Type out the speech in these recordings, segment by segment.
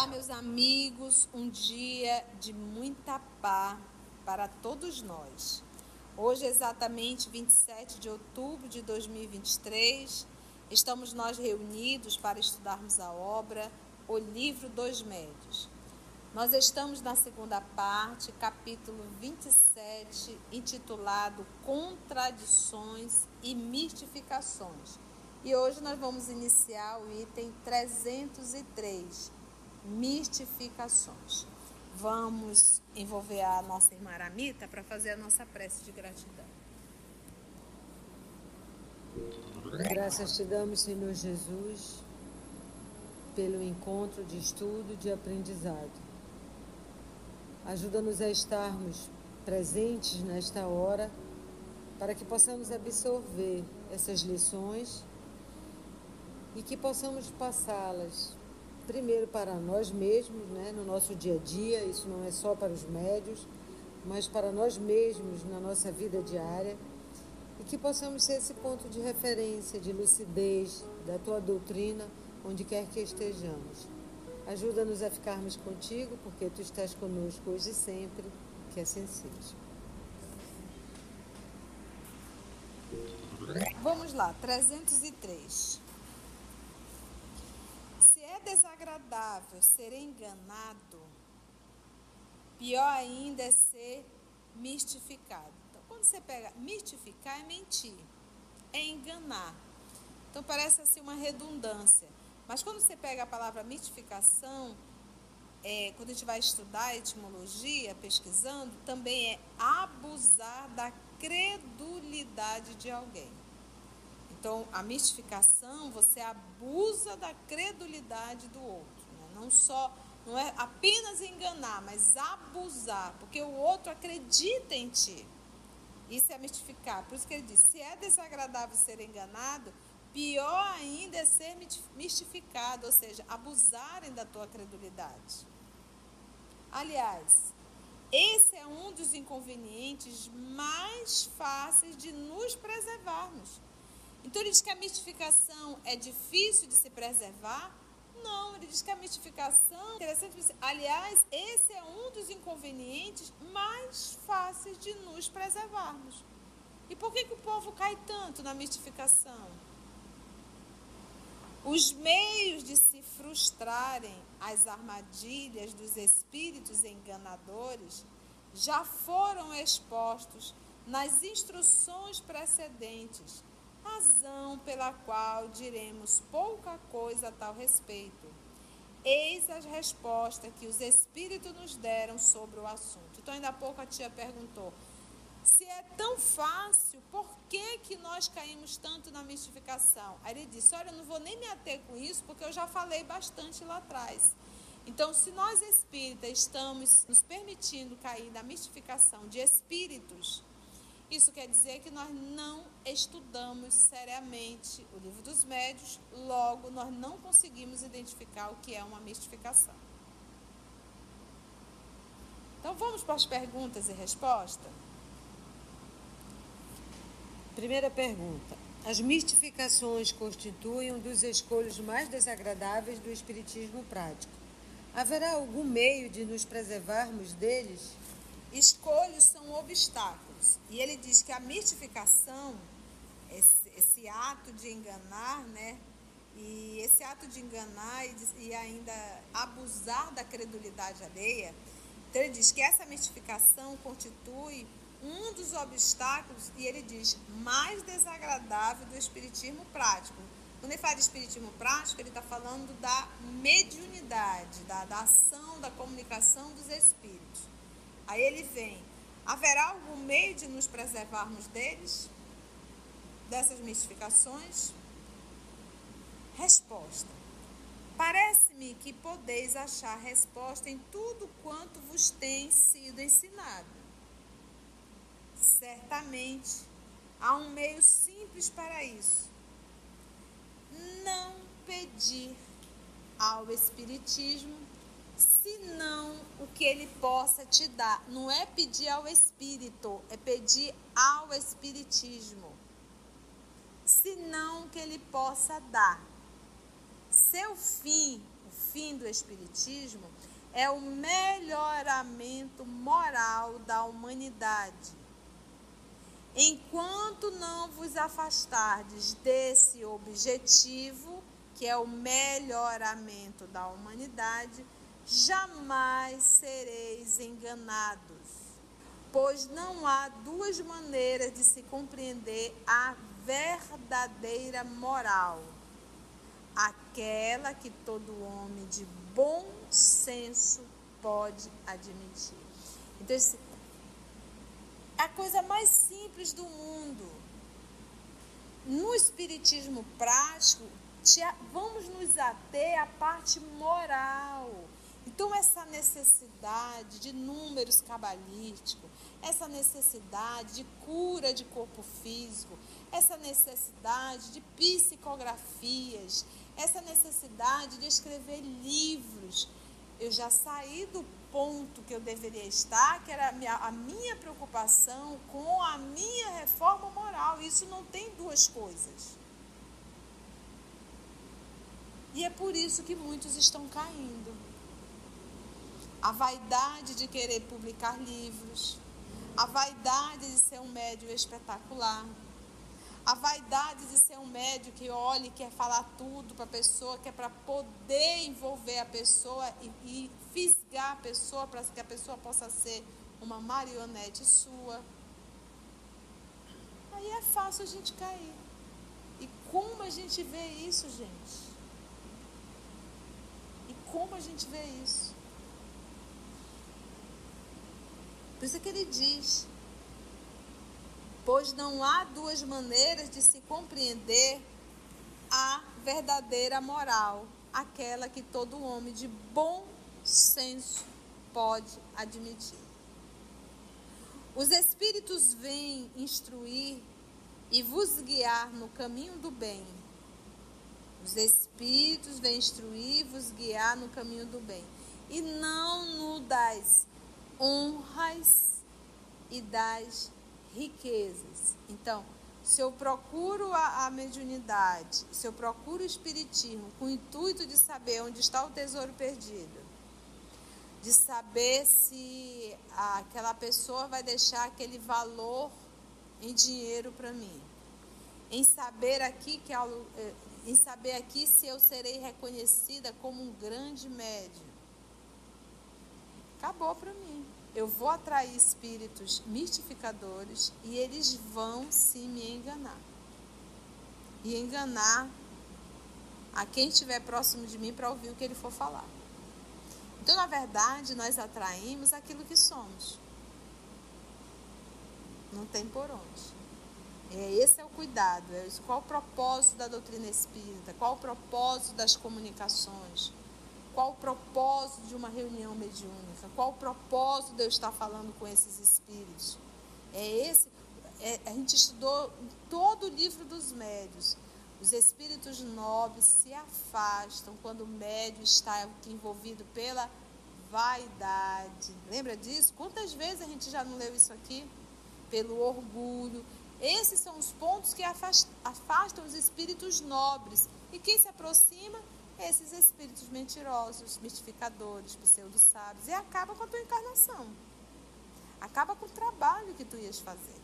Olá, meus amigos, um dia de muita paz para todos nós. Hoje, exatamente 27 de outubro de 2023, estamos nós reunidos para estudarmos a obra O Livro dos Médios. Nós estamos na segunda parte, capítulo 27, intitulado Contradições e Mistificações. E hoje nós vamos iniciar o item 303 mistificações. Vamos envolver a nossa irmã Aramita para fazer a nossa prece de gratidão. Graças te damos, Senhor Jesus, pelo encontro de estudo, de aprendizado. Ajuda-nos a estarmos presentes nesta hora para que possamos absorver essas lições e que possamos passá-las primeiro para nós mesmos, né, no nosso dia a dia, isso não é só para os médios, mas para nós mesmos na nossa vida diária, e que possamos ser esse ponto de referência, de lucidez da tua doutrina, onde quer que estejamos. Ajuda-nos a ficarmos contigo, porque tu estás conosco hoje e sempre, que assim seja. Vamos lá, 303 desagradável ser enganado, pior ainda é ser mistificado. Então, quando você pega mistificar, é mentir, é enganar. Então, parece assim uma redundância. Mas quando você pega a palavra mistificação, é, quando a gente vai estudar a etimologia, pesquisando, também é abusar da credulidade de alguém. Então, a mistificação, você abusa da credulidade do outro. Né? Não só, não é apenas enganar, mas abusar, porque o outro acredita em ti. Isso é mistificar. Por isso que ele diz: se é desagradável ser enganado, pior ainda é ser mistificado, ou seja, abusarem da tua credulidade. Aliás, esse é um dos inconvenientes mais fáceis de nos preservarmos. Então ele diz que a mistificação é difícil de se preservar? Não, ele diz que a mistificação, interessante, aliás, esse é um dos inconvenientes mais fáceis de nos preservarmos. E por que, que o povo cai tanto na mistificação? Os meios de se frustrarem as armadilhas dos espíritos enganadores já foram expostos nas instruções precedentes razão pela qual diremos pouca coisa a tal respeito. Eis a resposta que os Espíritos nos deram sobre o assunto. Então, ainda há pouco a tia perguntou: se é tão fácil, por que, que nós caímos tanto na mistificação? Aí ele disse: Olha, eu não vou nem me ater com isso, porque eu já falei bastante lá atrás. Então, se nós espíritas estamos nos permitindo cair na mistificação de espíritos, isso quer dizer que nós não estudamos seriamente o livro dos médios, logo nós não conseguimos identificar o que é uma mistificação. Então vamos para as perguntas e respostas? Primeira pergunta. As mistificações constituem um dos escolhos mais desagradáveis do espiritismo prático. Haverá algum meio de nos preservarmos deles? Escolhos são obstáculos e ele diz que a mistificação, esse, esse ato de enganar, né? E esse ato de enganar e, de, e ainda abusar da credulidade alheia, então ele diz que essa mistificação constitui um dos obstáculos, e ele diz, mais desagradável do espiritismo prático. Quando ele fala de espiritismo prático, ele está falando da mediunidade, da, da ação, da comunicação dos espíritos. Aí ele vem, Haverá algum meio de nos preservarmos deles? Dessas mistificações? Resposta. Parece-me que podeis achar resposta em tudo quanto vos tem sido ensinado. Certamente há um meio simples para isso. Não pedir ao Espiritismo senão o que ele possa te dar. Não é pedir ao Espírito, é pedir ao Espiritismo. Senão o que ele possa dar. Seu fim, o fim do Espiritismo é o melhoramento moral da humanidade. Enquanto não vos afastardes desse objetivo, que é o melhoramento da humanidade, jamais sereis enganados, pois não há duas maneiras de se compreender a verdadeira moral aquela que todo homem de bom senso pode admitir. Então, é a coisa mais simples do mundo. No espiritismo prático, vamos nos ater à parte moral. Então, essa necessidade de números cabalísticos, essa necessidade de cura de corpo físico, essa necessidade de psicografias, essa necessidade de escrever livros. Eu já saí do ponto que eu deveria estar, que era a minha, a minha preocupação com a minha reforma moral. Isso não tem duas coisas. E é por isso que muitos estão caindo. A vaidade de querer publicar livros, a vaidade de ser um médio espetacular, a vaidade de ser um médio que olha e quer falar tudo para a pessoa, que é para poder envolver a pessoa e, e fisgar a pessoa para que a pessoa possa ser uma marionete sua. Aí é fácil a gente cair. E como a gente vê isso, gente? E como a gente vê isso? Por isso é que ele diz: pois não há duas maneiras de se compreender a verdadeira moral, aquela que todo homem de bom senso pode admitir. Os Espíritos vêm instruir e vos guiar no caminho do bem. Os Espíritos vêm instruir e vos guiar no caminho do bem. E não no das honras e das riquezas. Então, se eu procuro a, a mediunidade, se eu procuro o espiritismo com o intuito de saber onde está o tesouro perdido, de saber se aquela pessoa vai deixar aquele valor em dinheiro para mim, em saber aqui que eh, em saber aqui se eu serei reconhecida como um grande médium. Acabou para mim eu vou atrair espíritos mistificadores e eles vão sim me enganar. E enganar a quem estiver próximo de mim para ouvir o que ele for falar. Então, na verdade, nós atraímos aquilo que somos. Não tem por onde. É, esse é o cuidado. É qual o propósito da doutrina espírita? Qual o propósito das comunicações? Qual o propósito de uma reunião mediúnica? Qual o propósito de eu estar falando com esses espíritos? É esse. É, a gente estudou todo o livro dos médios. Os espíritos nobres se afastam quando o médio está envolvido pela vaidade. Lembra disso? Quantas vezes a gente já não leu isso aqui? Pelo orgulho. Esses são os pontos que afastam os espíritos nobres. E quem se aproxima esses espíritos mentirosos, mistificadores, pseudo-sábios, e acaba com a tua encarnação. Acaba com o trabalho que tu ias fazer.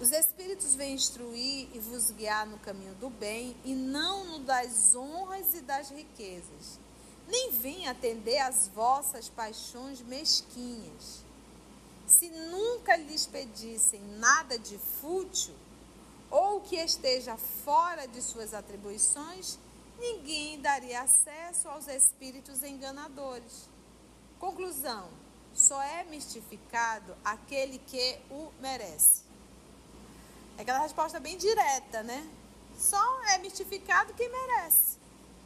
Os espíritos vêm instruir e vos guiar no caminho do bem e não no das honras e das riquezas. Nem vêm atender às vossas paixões mesquinhas. Se nunca lhes pedissem nada de fútil, ou que esteja fora de suas atribuições, ninguém daria acesso aos espíritos enganadores. Conclusão: só é mistificado aquele que o merece. É aquela resposta bem direta, né? Só é mistificado quem merece.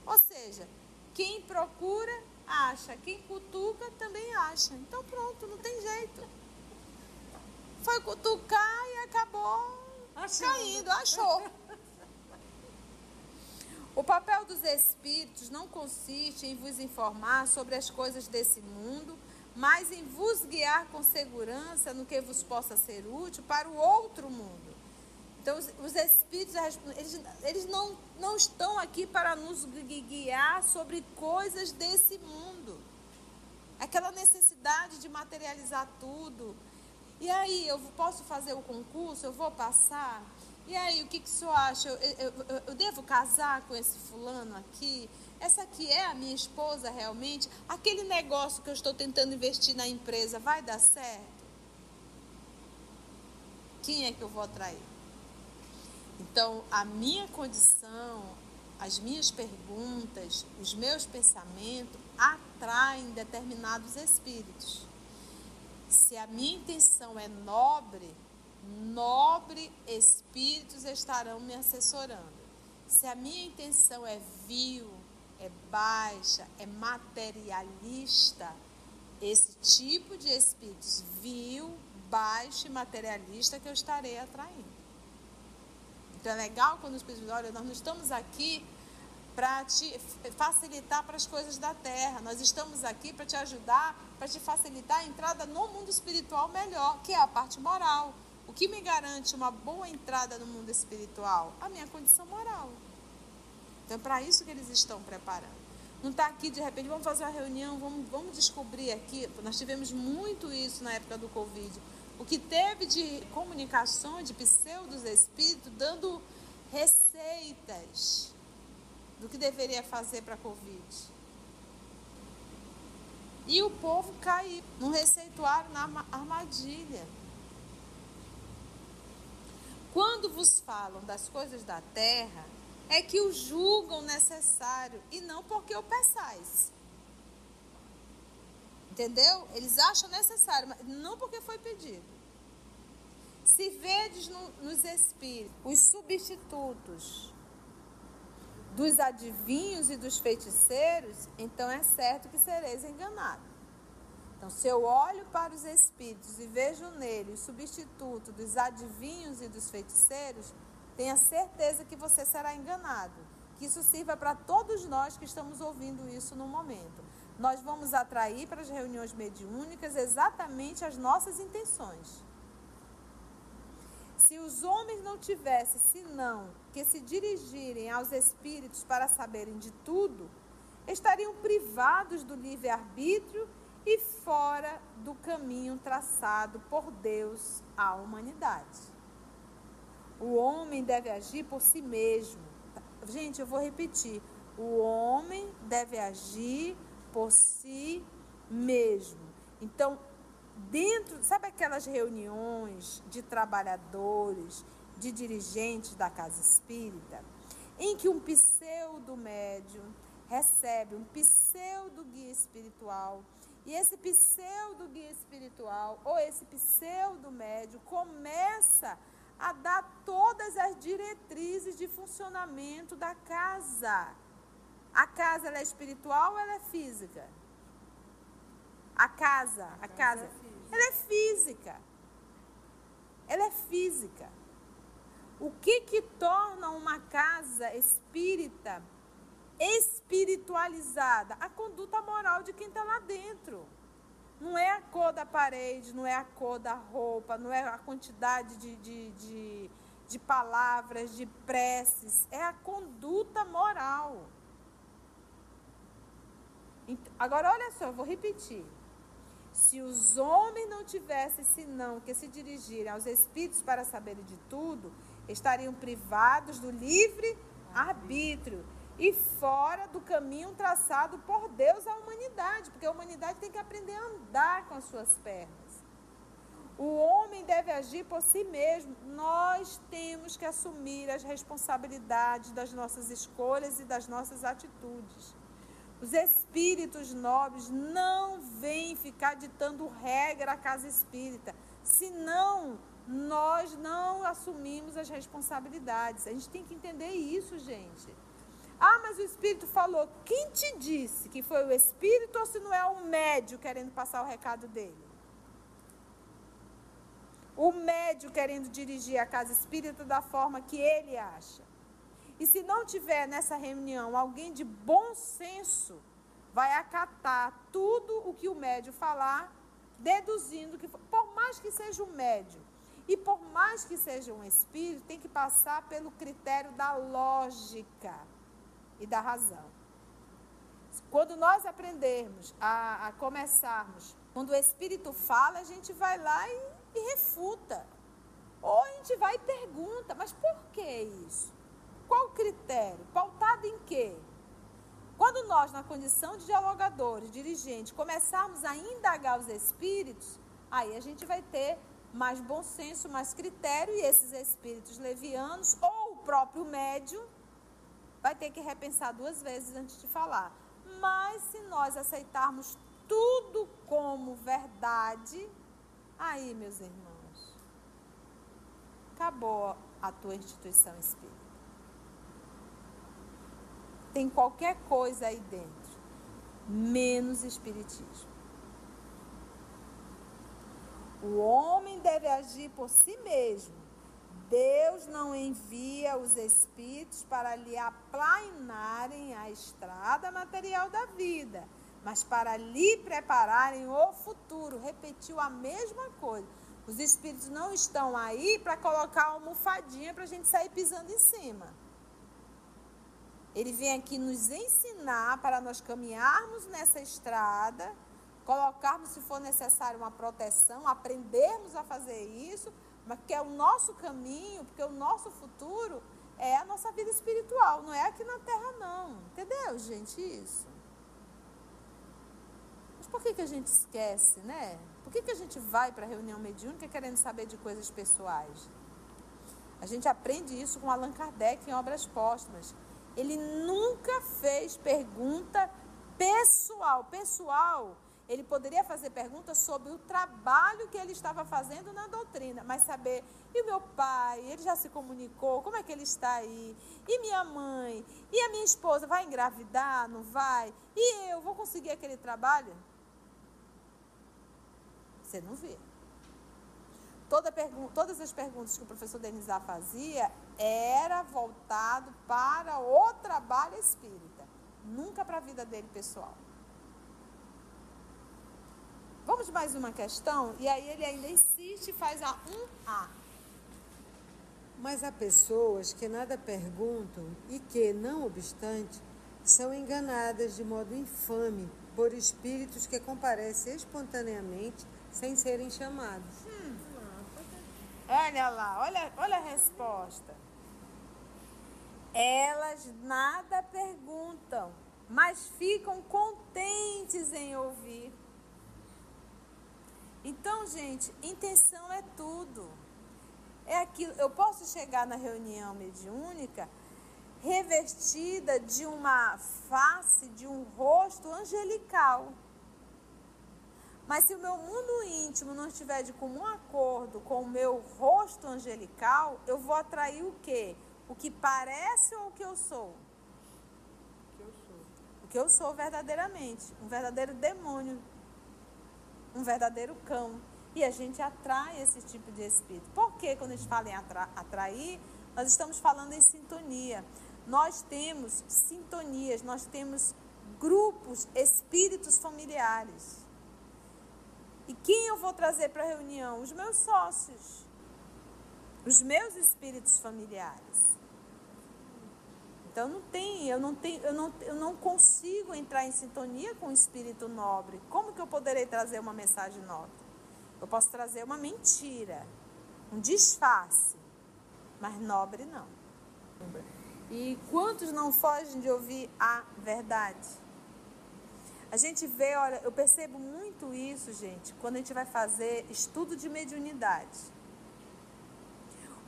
Ou seja, quem procura, acha. Quem cutuca, também acha. Então pronto, não tem jeito. Foi cutucar e acabou Achou. caindo, achou. O papel dos espíritos não consiste em vos informar sobre as coisas desse mundo, mas em vos guiar com segurança no que vos possa ser útil para o outro mundo. Então, os, os espíritos, eles, eles não, não estão aqui para nos guiar sobre coisas desse mundo. Aquela necessidade de materializar tudo. E aí, eu posso fazer o concurso? Eu vou passar? E aí, o que, que o senhor acha? Eu, eu, eu, devo casar com esse fulano aqui? Essa aqui é a minha esposa realmente? Aquele negócio que eu estou tentando investir na empresa vai dar certo? Quem é que eu vou atrair? Então, a minha condição, as minhas perguntas, os meus pensamentos atraem determinados espíritos. Se a minha intenção é nobre, nobre espíritos estarão me assessorando. Se a minha intenção é vil, é baixa, é materialista, esse tipo de espíritos vil, baixo e materialista que eu estarei atraindo. Então é legal quando os espíritos olha, nós não estamos aqui para te facilitar para as coisas da terra. Nós estamos aqui para te ajudar, para te facilitar a entrada no mundo espiritual melhor, que é a parte moral. O que me garante uma boa entrada no mundo espiritual? A minha condição moral. Então, é para isso que eles estão preparando. Não está aqui de repente, vamos fazer uma reunião, vamos, vamos descobrir aqui. Nós tivemos muito isso na época do Covid o que teve de comunicação de pseudos espíritos dando receitas do que deveria fazer para a Covid. E o povo caiu no receituário, na armadilha. Quando vos falam das coisas da terra, é que o julgam necessário e não porque o peçais. Entendeu? Eles acham necessário, mas não porque foi pedido. Se vedes no, nos espíritos os substitutos dos adivinhos e dos feiticeiros, então é certo que sereis enganados. Então, se eu olho para os espíritos e vejo nele o substituto dos adivinhos e dos feiticeiros, tenha certeza que você será enganado. Que isso sirva para todos nós que estamos ouvindo isso no momento nós vamos atrair para as reuniões mediúnicas exatamente as nossas intenções. Se os homens não tivessem senão que se dirigirem aos espíritos para saberem de tudo, estariam privados do livre-arbítrio e fora do caminho traçado por Deus à humanidade. O homem deve agir por si mesmo. Gente, eu vou repetir. O homem deve agir por si mesmo. Então, dentro, sabe aquelas reuniões de trabalhadores, de dirigentes da casa espírita, em que um pseudo médium recebe um pseudo guia espiritual, e esse pseudo guia espiritual ou esse pseudo médium começa a dar todas as diretrizes de funcionamento da casa. A casa ela é espiritual ou ela é física? A casa, a, casa, é ela é física. Ela é física. O que que torna uma casa espírita espiritualizada? A conduta moral de quem está lá dentro. Não é a cor da parede, não é a cor da roupa, não é a quantidade de, de, de, de palavras, de preces. É a conduta moral. Agora, olha só, eu vou repetir. Se os homens não tivessem senão que se dirigirem aos espíritos para saberem de tudo, estariam privados do livre arbítrio e fora do caminho traçado por Deus à humanidade, porque a humanidade tem que aprender a andar com as suas pernas. O homem deve agir por si mesmo. Nós temos que assumir as responsabilidades das nossas escolhas e das nossas atitudes. Os espíritos nobres não vêm ficar ditando regra à casa espírita, senão nós não assumimos as responsabilidades. A gente tem que entender isso, gente. Ah, mas o espírito falou. Quem te disse que foi o espírito ou se não é o médio querendo passar o recado dele? O médio querendo dirigir a casa espírita da forma que ele acha. E se não tiver nessa reunião alguém de bom senso, vai acatar tudo o que o médio falar, deduzindo que, por mais que seja um médio, E por mais que seja um espírito, tem que passar pelo critério da lógica e da razão. Quando nós aprendermos a, a começarmos, quando o espírito fala, a gente vai lá e, e refuta. Ou a gente vai e pergunta, mas por que isso? Qual o critério? Pautado em quê? Quando nós, na condição de dialogadores, dirigentes, começarmos a indagar os espíritos, aí a gente vai ter mais bom senso, mais critério, e esses espíritos levianos, ou o próprio médium, vai ter que repensar duas vezes antes de falar. Mas se nós aceitarmos tudo como verdade, aí, meus irmãos, acabou a tua instituição espírita tem qualquer coisa aí dentro, menos espiritismo. O homem deve agir por si mesmo. Deus não envia os espíritos para lhe aplanarem a estrada material da vida, mas para lhe prepararem o futuro. Repetiu a mesma coisa. Os espíritos não estão aí para colocar uma almofadinha para a gente sair pisando em cima. Ele vem aqui nos ensinar para nós caminharmos nessa estrada, colocarmos, se for necessário, uma proteção, aprendermos a fazer isso, mas que é o nosso caminho, porque o nosso futuro é a nossa vida espiritual, não é aqui na terra, não. Entendeu, gente, isso? Mas por que, que a gente esquece, né? Por que, que a gente vai para a reunião mediúnica querendo saber de coisas pessoais? A gente aprende isso com Allan Kardec em Obras Póstumas. Ele nunca fez pergunta pessoal. Pessoal, ele poderia fazer perguntas sobre o trabalho que ele estava fazendo na doutrina, mas saber, e o meu pai, ele já se comunicou, como é que ele está aí? E minha mãe? E a minha esposa vai engravidar, não vai? E eu vou conseguir aquele trabalho? Você não vê. Toda todas as perguntas que o professor Denizar fazia era voltado para o trabalho espírita, nunca para a vida dele pessoal. Vamos mais uma questão? E aí ele ainda insiste e faz a 1A. Mas há pessoas que nada perguntam e que, não obstante, são enganadas de modo infame por espíritos que comparecem espontaneamente sem serem chamados. Olha lá, olha, olha a resposta. Elas nada perguntam, mas ficam contentes em ouvir. Então, gente, intenção é tudo. É aquilo. Eu posso chegar na reunião mediúnica revestida de uma face, de um rosto angelical. Mas se o meu mundo íntimo não estiver de comum acordo com o meu rosto angelical, eu vou atrair o quê? O que parece ou o que eu sou? O que eu sou. O que eu sou verdadeiramente. Um verdadeiro demônio. Um verdadeiro cão. E a gente atrai esse tipo de espírito. Por que quando a gente fala em atra atrair, nós estamos falando em sintonia. Nós temos sintonias, nós temos grupos, espíritos familiares. E quem eu vou trazer para a reunião? Os meus sócios, os meus espíritos familiares. Então não tem, eu não tenho, eu não, eu não consigo entrar em sintonia com o espírito nobre. Como que eu poderei trazer uma mensagem nobre? Eu posso trazer uma mentira, um disfarce, mas nobre não. E quantos não fogem de ouvir a verdade? A gente vê, olha, eu percebo muito isso, gente, quando a gente vai fazer estudo de mediunidade.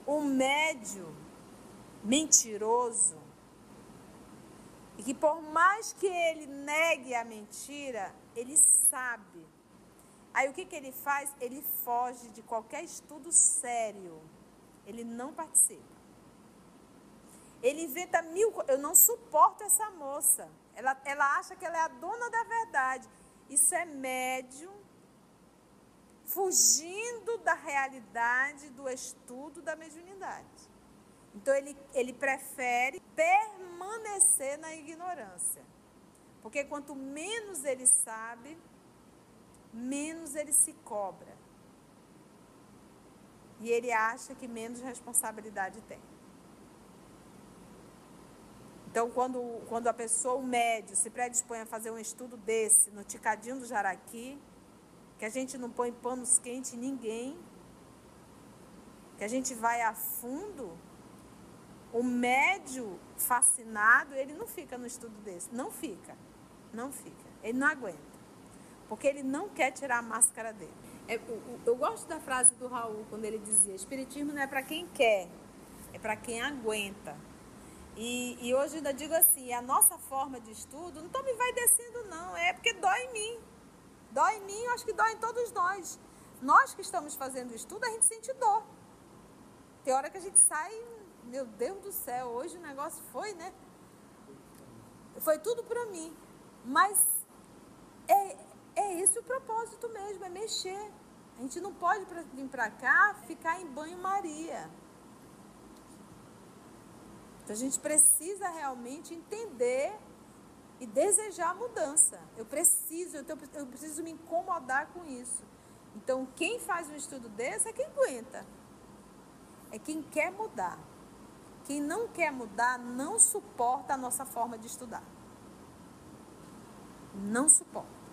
O médio mentiroso, e que por mais que ele negue a mentira, ele sabe. Aí o que, que ele faz? Ele foge de qualquer estudo sério. Ele não participa. Ele inventa mil. Eu não suporto essa moça. Ela, ela acha que ela é a dona da verdade. Isso é médium fugindo da realidade do estudo da mediunidade. Então ele, ele prefere permanecer na ignorância. Porque quanto menos ele sabe, menos ele se cobra. e ele acha que menos responsabilidade tem. Então, quando, quando a pessoa, o médio, se predispõe a fazer um estudo desse no Ticadinho do Jaraqui, que a gente não põe panos quentes em ninguém, que a gente vai a fundo, o médio fascinado, ele não fica no estudo desse. Não fica. Não fica. Ele não aguenta. Porque ele não quer tirar a máscara dele. É, eu, eu gosto da frase do Raul, quando ele dizia: Espiritismo não é para quem quer, é para quem aguenta. E, e hoje ainda digo assim, a nossa forma de estudo não me vai descendo não, é porque dói em mim. Dói em mim, eu acho que dói em todos nós. Nós que estamos fazendo estudo, a gente sente dor. Tem hora que a gente sai, meu Deus do céu, hoje o negócio foi, né? Foi tudo para mim. Mas é, é esse o propósito mesmo, é mexer. A gente não pode vir para cá ficar em banho-maria. Então a gente precisa realmente entender e desejar a mudança. Eu preciso, eu, preciso me incomodar com isso. Então quem faz um estudo desse é quem aguenta. É quem quer mudar. Quem não quer mudar não suporta a nossa forma de estudar. Não suporta.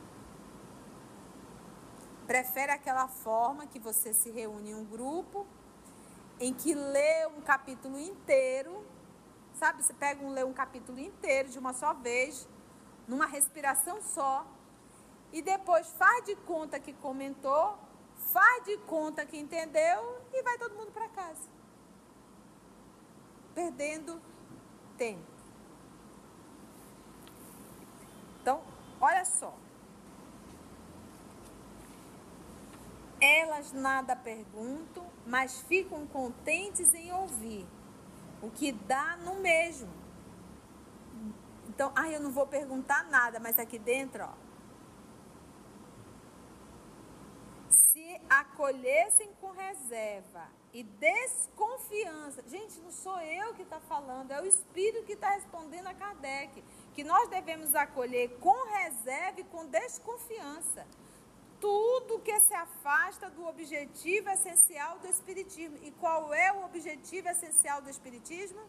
Prefere aquela forma que você se reúne em um grupo, em que lê um capítulo inteiro Sabe, você pega um, lê um capítulo inteiro de uma só vez, numa respiração só, e depois faz de conta que comentou, faz de conta que entendeu e vai todo mundo para casa. Perdendo tempo. Então, olha só. Elas nada perguntam, mas ficam contentes em ouvir o que dá no mesmo. Então, ah, eu não vou perguntar nada, mas aqui dentro, ó. Se acolhessem com reserva e desconfiança. Gente, não sou eu que está falando, é o Espírito que está respondendo a Kardec. Que nós devemos acolher com reserva e com desconfiança tudo que se afasta do objetivo essencial do Espiritismo. E qual é o objetivo essencial do Espiritismo?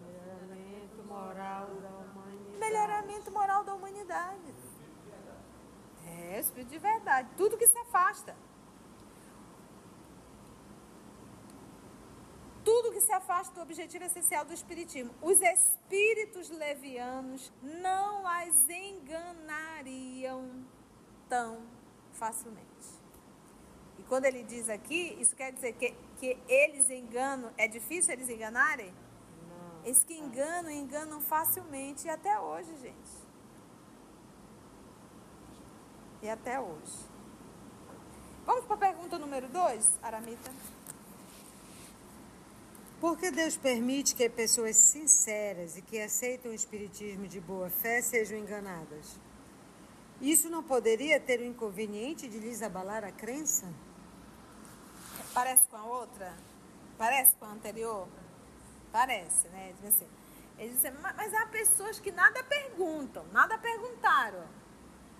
Melhoramento moral da humanidade. Melhoramento moral da humanidade. É, Espírito de verdade. Tudo que se afasta. Tudo que se afasta do objetivo essencial do Espiritismo. Os espíritos levianos não as enganariam tão facilmente. E quando ele diz aqui, isso quer dizer que, que eles enganam, é difícil eles enganarem? Não. Eles que enganam, enganam facilmente e até hoje, gente. E até hoje. Vamos para a pergunta número 2, Aramita. Por que Deus permite que pessoas sinceras e que aceitam o espiritismo de boa fé sejam enganadas? Isso não poderia ter o inconveniente de lhes abalar a crença? Parece com a outra? Parece com a anterior? Parece, né? Assim, eles dizem, mas há pessoas que nada perguntam, nada perguntaram.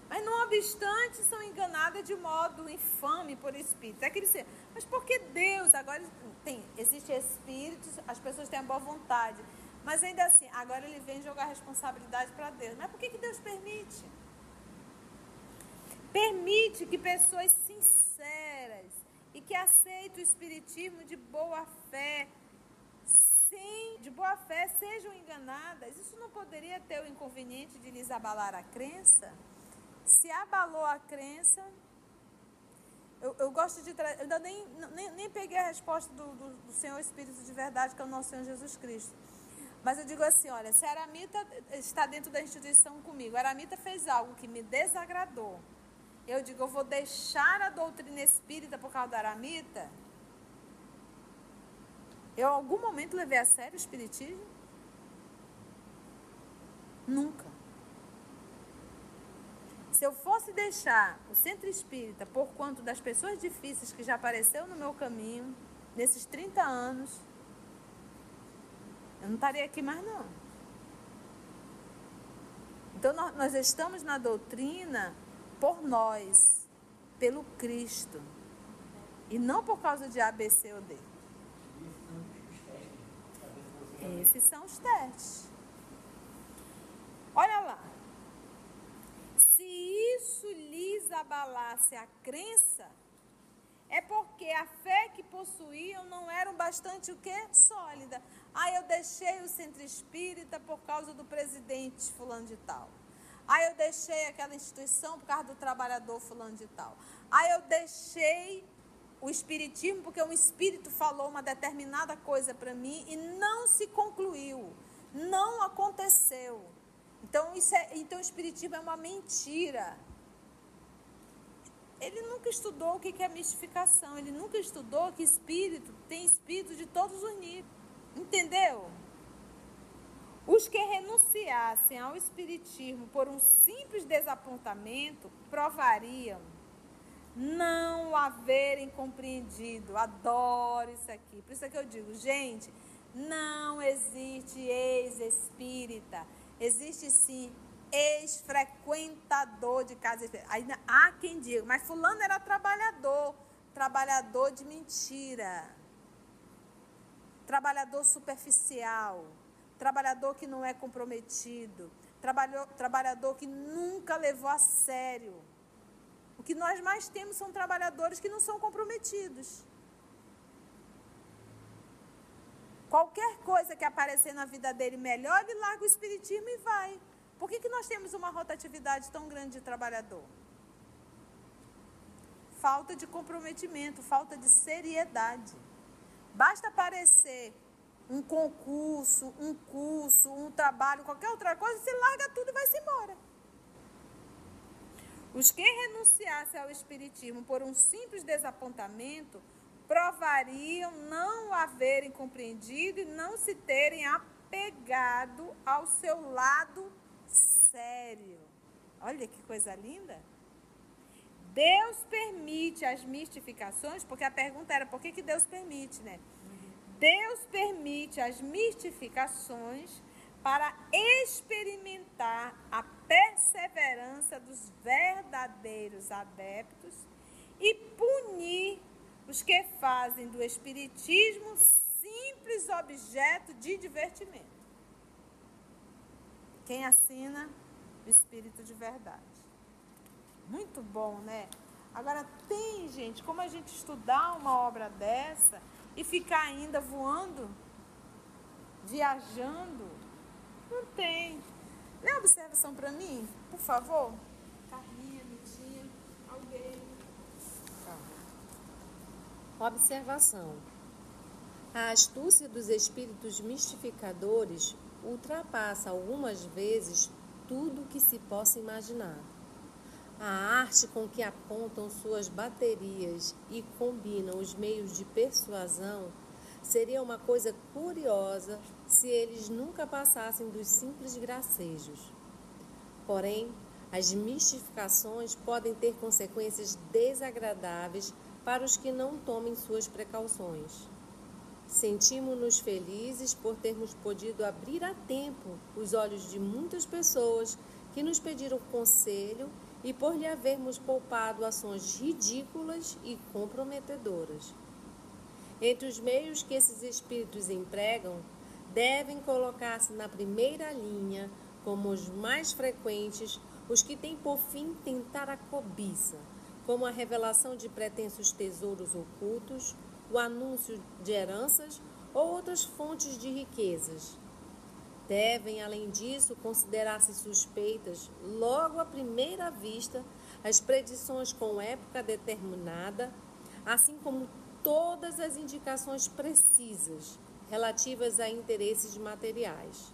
Mas, não obstante, são enganadas de modo infame por espíritos. É que eles dizem, mas por que Deus? Agora tem, existe espíritos, as pessoas têm a boa vontade. Mas ainda assim, agora ele vem jogar responsabilidade para Deus. Mas por que, que Deus permite? Permite que pessoas sinceras e que aceitem o espiritismo de boa fé, sim, de boa fé, sejam enganadas. Isso não poderia ter o inconveniente de lhes abalar a crença? Se abalou a crença, eu, eu gosto de trazer, ainda nem, nem, nem, peguei a resposta do, do, do Senhor Espírito de verdade, que é o nosso Senhor Jesus Cristo. Mas eu digo assim, olha, se a Aramita está dentro da instituição comigo, a Aramita fez algo que me desagradou, eu digo, eu vou deixar a doutrina espírita por causa da aramita? Eu, em algum momento, levei a sério o espiritismo? Nunca. Se eu fosse deixar o centro espírita por conta das pessoas difíceis que já apareceu no meu caminho, nesses 30 anos, eu não estaria aqui mais não. Então nós estamos na doutrina por nós, pelo Cristo. E não por causa de A, B, C ou D. Esses são os testes. Olha lá. Isso lhes abalasse a crença, é porque a fé que possuíam não era bastante o quê? Sólida. Ah, eu deixei o centro espírita por causa do presidente fulano de tal. Ah, eu deixei aquela instituição por causa do trabalhador fulano de tal. Ah, eu deixei o espiritismo porque um espírito falou uma determinada coisa para mim e não se concluiu, não aconteceu. Então isso é, então o espiritismo é uma mentira. Ele nunca estudou o que é mistificação, ele nunca estudou que espírito tem espírito de todos os níveis. Entendeu? Os que renunciassem ao espiritismo por um simples desapontamento provariam não haverem compreendido. Adoro isso aqui. Por isso é que eu digo, gente, não existe ex-espírita. Existe sim ex-frequentador de casa. Ainda há quem diga, mas fulano era trabalhador. Trabalhador de mentira. Trabalhador superficial. Trabalhador que não é comprometido. Trabalhador que nunca levou a sério o que nós mais temos são trabalhadores que não são comprometidos. Qualquer coisa que aparecer na vida dele melhor, ele larga o espiritismo e vai. Por que, que nós temos uma rotatividade tão grande de trabalhador? Falta de comprometimento, falta de seriedade. Basta aparecer um concurso, um curso, um trabalho, qualquer outra coisa, você larga tudo e vai-se embora. Os que renunciassem ao Espiritismo por um simples desapontamento provariam não haverem compreendido e não se terem apegado ao seu lado sério. Olha que coisa linda. Deus permite as mistificações, porque a pergunta era por que, que Deus permite, né? Deus permite as mistificações para experimentar a perseverança dos verdadeiros adeptos e punir os que fazem do Espiritismo simples objeto de divertimento. Quem assina? O Espírito de Verdade. Muito bom, né? Agora, tem, gente, como a gente estudar uma obra dessa e ficar ainda voando, viajando, não tem. Lê a observação para mim, por favor. Observação. A astúcia dos espíritos mistificadores ultrapassa algumas vezes tudo o que se possa imaginar. A arte com que apontam suas baterias e combinam os meios de persuasão seria uma coisa curiosa se eles nunca passassem dos simples gracejos. Porém, as mistificações podem ter consequências desagradáveis para os que não tomem suas precauções. Sentimos-nos felizes por termos podido abrir a tempo os olhos de muitas pessoas que nos pediram conselho e por lhe havermos poupado ações ridículas e comprometedoras. Entre os meios que esses espíritos empregam devem colocar-se na primeira linha, como os mais frequentes, os que têm por fim tentar a cobiça, como a revelação de pretensos tesouros ocultos, o anúncio de heranças ou outras fontes de riquezas. Devem, além disso, considerar-se suspeitas, logo à primeira vista, as predições com época determinada, assim como todas as indicações precisas relativas a interesses materiais.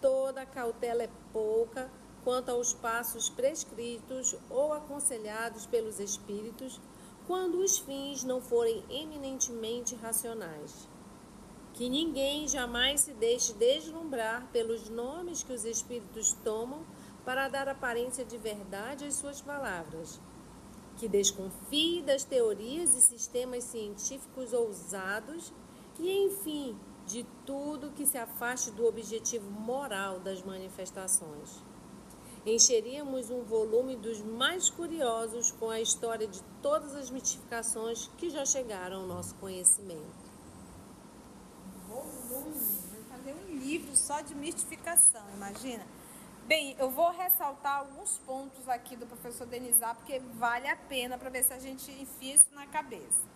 Toda cautela é pouca quanto aos passos prescritos ou aconselhados pelos espíritos quando os fins não forem eminentemente racionais. Que ninguém jamais se deixe deslumbrar pelos nomes que os espíritos tomam para dar aparência de verdade às suas palavras. Que desconfie das teorias e sistemas científicos ousados e, enfim, de tudo que se afaste do objetivo moral das manifestações. Encheríamos um volume dos mais curiosos com a história de todas as mitificações que já chegaram ao nosso conhecimento. Volume, fazer um livro só de mistificação, imagina. Bem, eu vou ressaltar alguns pontos aqui do professor Denizar, porque vale a pena para ver se a gente enfia isso na cabeça.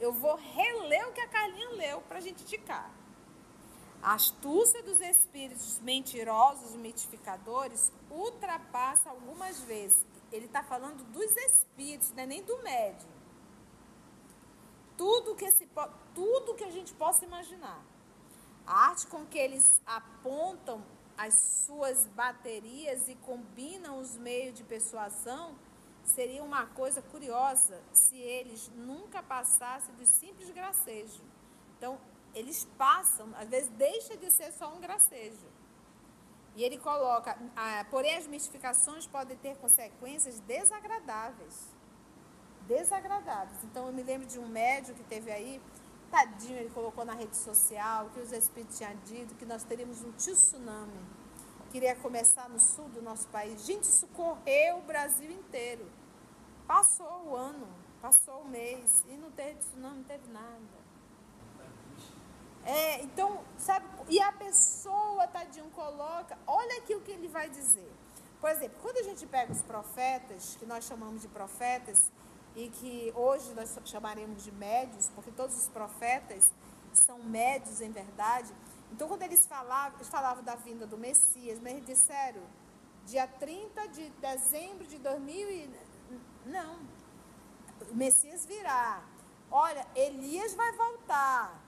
Eu vou reler o que a Carlinha leu para a gente indicar. A astúcia dos espíritos mentirosos mitificadores ultrapassa algumas vezes. Ele está falando dos espíritos, não é nem do médium. Tudo que, se, tudo que a gente possa imaginar. A arte com que eles apontam as suas baterias e combinam os meios de persuasão seria uma coisa curiosa se eles nunca passassem do simples gracejo. Então, eles passam, às vezes deixa de ser só um gracejo. E ele coloca, ah, porém as mistificações podem ter consequências desagradáveis. Desagradáveis. Então eu me lembro de um médium que teve aí, tadinho, ele colocou na rede social que os espíritos tinham dito que nós teríamos um tsunami. Queria começar no sul do nosso país. Gente, isso correu o Brasil inteiro. Passou o ano, passou o mês e não teve tsunami, não teve nada. É, então, sabe, e a pessoa, tadinho, coloca, olha aqui o que ele vai dizer. Por exemplo, quando a gente pega os profetas, que nós chamamos de profetas, e que hoje nós chamaremos de médios, porque todos os profetas são médios em verdade. Então, quando eles falavam, eles falavam da vinda do Messias, mas eles disseram, dia 30 de dezembro de 2000 e... Não, o Messias virá. Olha, Elias vai voltar.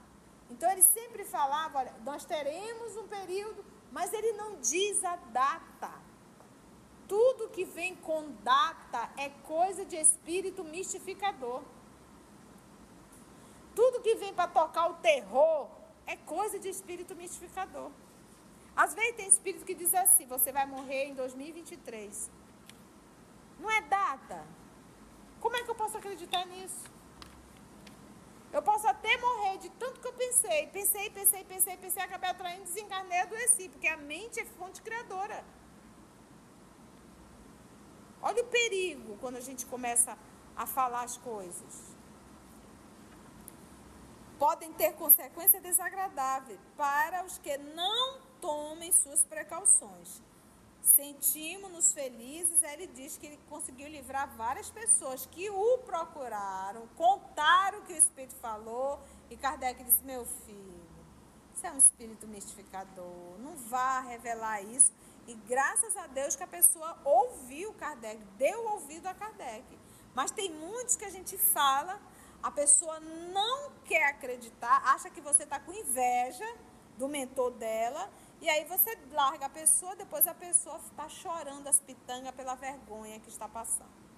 Então ele sempre falava, olha, nós teremos um período, mas ele não diz a data. Tudo que vem com data é coisa de espírito mistificador. Tudo que vem para tocar o terror é coisa de espírito mistificador. Às vezes tem espírito que diz assim: você vai morrer em 2023. Não é data. Como é que eu posso acreditar nisso? Eu posso até morrer de tanto que eu pensei. Pensei, pensei, pensei, pensei, acabei atraindo, desencarnei, adoeci. Porque a mente é fonte criadora. Olha o perigo quando a gente começa a falar as coisas. Podem ter consequências desagradáveis para os que não tomem suas precauções sentimos-nos felizes. Ele diz que ele conseguiu livrar várias pessoas que o procuraram, contaram o que o Espírito falou. E Kardec disse: Meu filho, isso é um espírito mistificador, não vá revelar isso. E graças a Deus que a pessoa ouviu Kardec, deu ouvido a Kardec. Mas tem muitos que a gente fala, a pessoa não quer acreditar, acha que você está com inveja do mentor dela e aí você larga a pessoa, depois a pessoa está chorando as pitangas pela vergonha que está passando.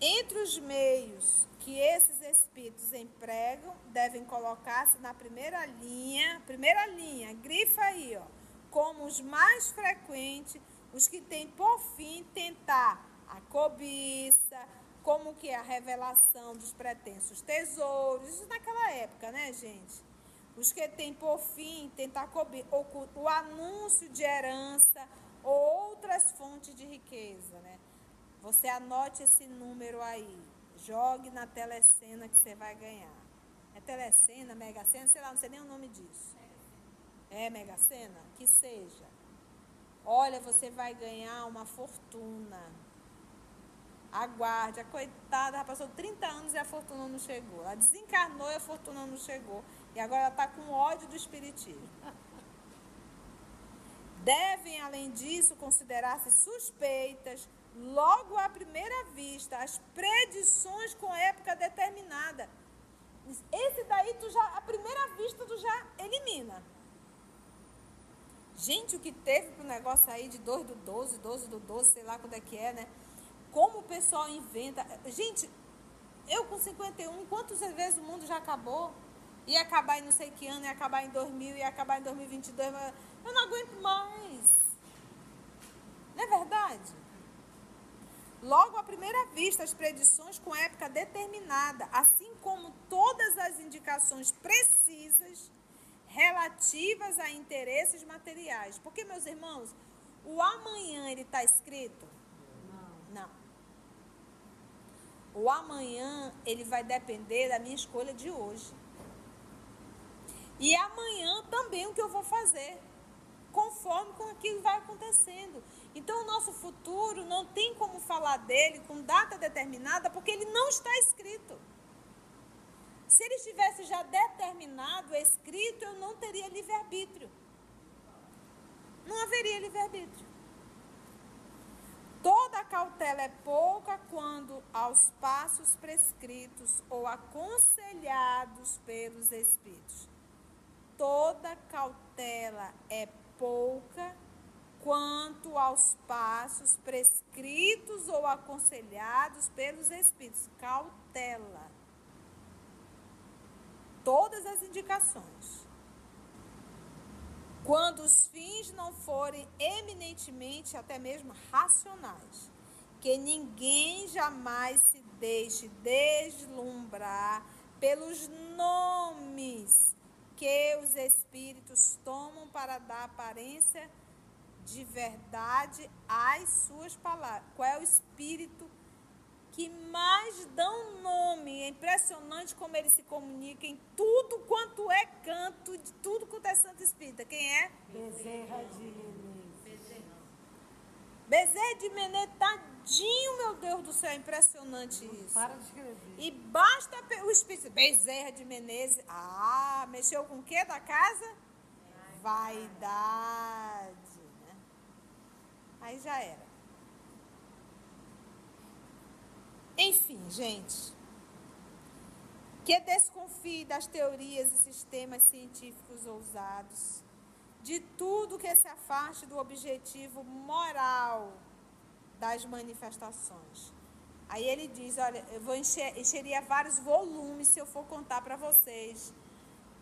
Entre os meios que esses espíritos empregam, devem colocar-se na primeira linha, primeira linha, grifa aí, ó, como os mais frequentes, os que têm por fim tentar a cobiça, como que é a revelação dos pretensos tesouros, isso naquela época, né, gente? Os que têm por fim tentar cobrir o anúncio de herança ou outras fontes de riqueza, né? Você anote esse número aí, jogue na telecena que você vai ganhar. É telecena, mega cena, sei lá, não sei nem o nome disso. É mega cena? Que seja. Olha, você vai ganhar uma fortuna. Aguarde, a coitada, já passou 30 anos e a fortuna não chegou. Ela desencarnou e a fortuna não chegou. E agora ela está com ódio do Espiritismo. Devem, além disso, considerar-se suspeitas, logo à primeira vista, as predições com época determinada. Esse daí, tu já, à primeira vista, tu já elimina. Gente, o que teve pro negócio aí de 2 do 12, 12 do 12, sei lá quando é que é, né? Como o pessoal inventa. Gente, eu com 51, quantas vezes o mundo já acabou? Ia acabar em não sei que ano, ia acabar em 2000, ia acabar em 2022, mas eu não aguento mais. Não é verdade? Logo à primeira vista, as predições com época determinada, assim como todas as indicações precisas, relativas a interesses materiais. Porque, meus irmãos, o amanhã ele está escrito? Não. Não. O amanhã ele vai depender da minha escolha de hoje. E amanhã também o que eu vou fazer, conforme com aquilo que vai acontecendo. Então, o nosso futuro não tem como falar dele com data determinada, porque ele não está escrito. Se ele estivesse já determinado, escrito, eu não teria livre-arbítrio. Não haveria livre-arbítrio. Toda cautela é pouca quando aos passos prescritos ou aconselhados pelos Espíritos. Toda cautela é pouca quanto aos passos prescritos ou aconselhados pelos Espíritos. Cautela todas as indicações. Quando os fins não forem eminentemente até mesmo racionais, que ninguém jamais se deixe deslumbrar pelos nomes que os espíritos tomam para dar aparência de verdade às suas palavras. Qual é o espírito que mais dão nome. É impressionante como ele se comunica em tudo quanto é canto, de tudo quanto é Santo Espírita. Quem é? Bezerra de Menezes. Bezerra de Menezes, tadinho, meu Deus do céu, é impressionante isso. Para de escrever. E basta o Espírito, Bezerra de Menezes, ah, mexeu com o que da casa? Vaidade. Né? Aí já era. Enfim, gente, que desconfie das teorias e sistemas científicos ousados, de tudo que se afaste do objetivo moral das manifestações. Aí ele diz, olha, eu vou encher, encheria vários volumes se eu for contar para vocês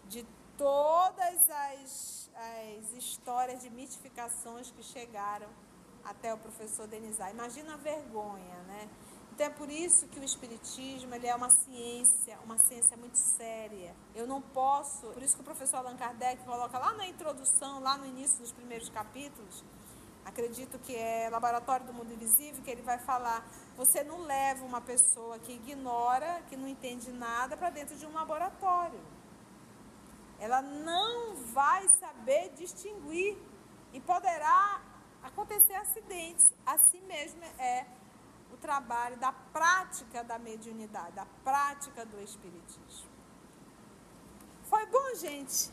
de todas as, as histórias de mitificações que chegaram até o professor Denizar. Imagina a vergonha, né? Então é por isso que o espiritismo ele é uma ciência, uma ciência muito séria. Eu não posso, por isso que o professor Allan Kardec coloca lá na introdução, lá no início dos primeiros capítulos, acredito que é Laboratório do Mundo Invisível, que ele vai falar, você não leva uma pessoa que ignora, que não entende nada para dentro de um laboratório. Ela não vai saber distinguir e poderá acontecer acidentes. Assim mesmo é o trabalho da prática da mediunidade, da prática do espiritismo. Foi bom, gente?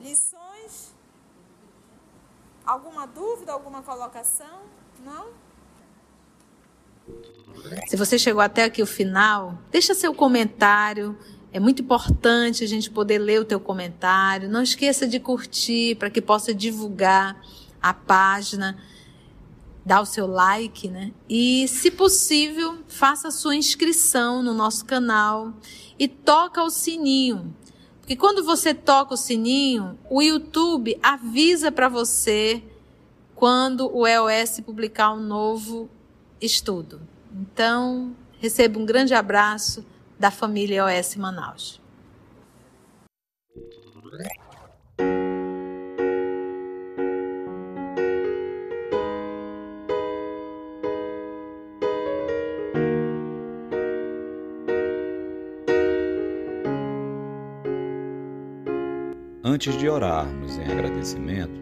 Lições? Alguma dúvida, alguma colocação? Não? Se você chegou até aqui o final, deixa seu comentário. É muito importante a gente poder ler o teu comentário. Não esqueça de curtir para que possa divulgar a página dá o seu like, né? E, se possível, faça a sua inscrição no nosso canal e toca o sininho. Porque quando você toca o sininho, o YouTube avisa para você quando o EOS publicar um novo estudo. Então, receba um grande abraço da família EOS Manaus. Antes de orarmos em agradecimento,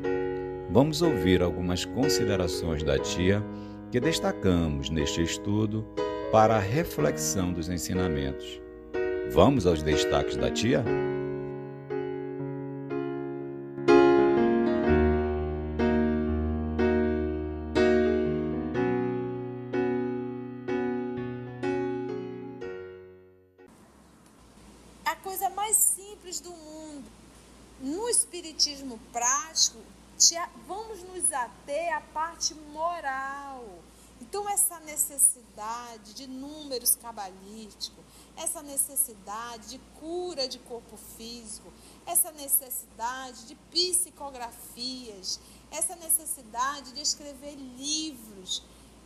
vamos ouvir algumas considerações da tia que destacamos neste estudo para a reflexão dos ensinamentos. Vamos aos destaques da tia? De números cabalísticos, essa necessidade de cura de corpo físico, essa necessidade de psicografias, essa necessidade de escrever livros.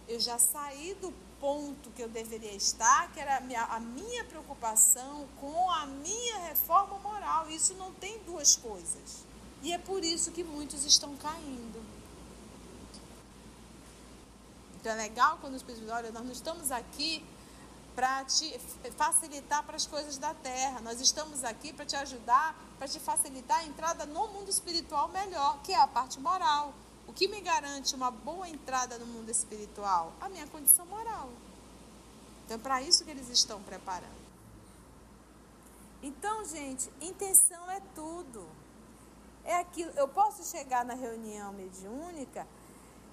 Eu já saí do ponto que eu deveria estar, que era a minha, a minha preocupação com a minha reforma moral. Isso não tem duas coisas. E é por isso que muitos estão caindo. Então é legal quando os pessoas olha, nós não estamos aqui para te facilitar para as coisas da terra. Nós estamos aqui para te ajudar, para te facilitar a entrada no mundo espiritual melhor, que é a parte moral. O que me garante uma boa entrada no mundo espiritual? A minha condição moral. Então, é para isso que eles estão preparando. Então, gente, intenção é tudo. É aquilo. Eu posso chegar na reunião mediúnica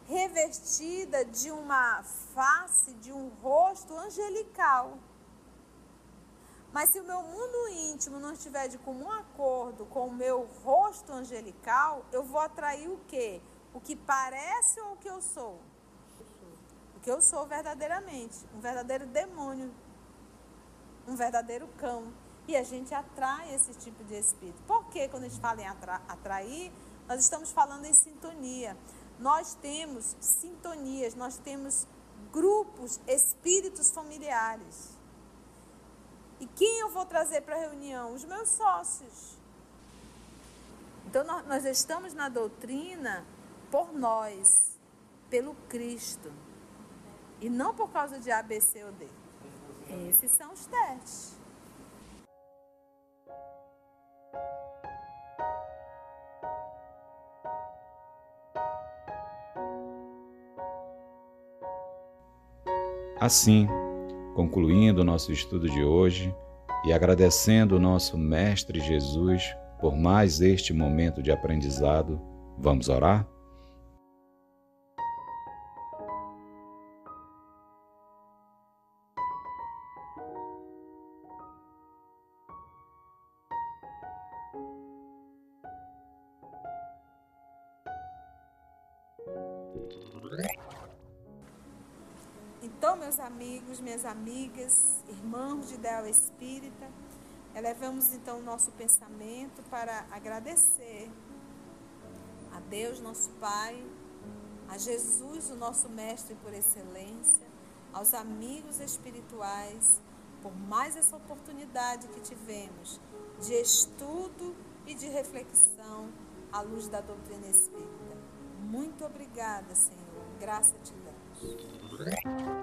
revestida de uma face, de um rosto angelical. Mas se o meu mundo íntimo não estiver de comum acordo com o meu rosto angelical, eu vou atrair o quê? O que parece ou o que eu sou? O que eu sou verdadeiramente. Um verdadeiro demônio. Um verdadeiro cão. E a gente atrai esse tipo de espírito. Por que quando a gente fala em atra atrair, nós estamos falando em sintonia nós temos sintonias, nós temos grupos, espíritos familiares. E quem eu vou trazer para a reunião? Os meus sócios. Então nós estamos na doutrina por nós, pelo Cristo. E não por causa de A, B, C ou D. Esses são os testes. Assim, concluindo o nosso estudo de hoje e agradecendo o nosso Mestre Jesus por mais este momento de aprendizado, vamos orar? Então, meus amigos, minhas amigas, irmãos de ideal espírita, elevamos então o nosso pensamento para agradecer a Deus, nosso Pai, a Jesus, o nosso Mestre por excelência, aos amigos espirituais, por mais essa oportunidade que tivemos de estudo e de reflexão à luz da doutrina espírita. Muito obrigada, Senhor. Graça te damos. ことで。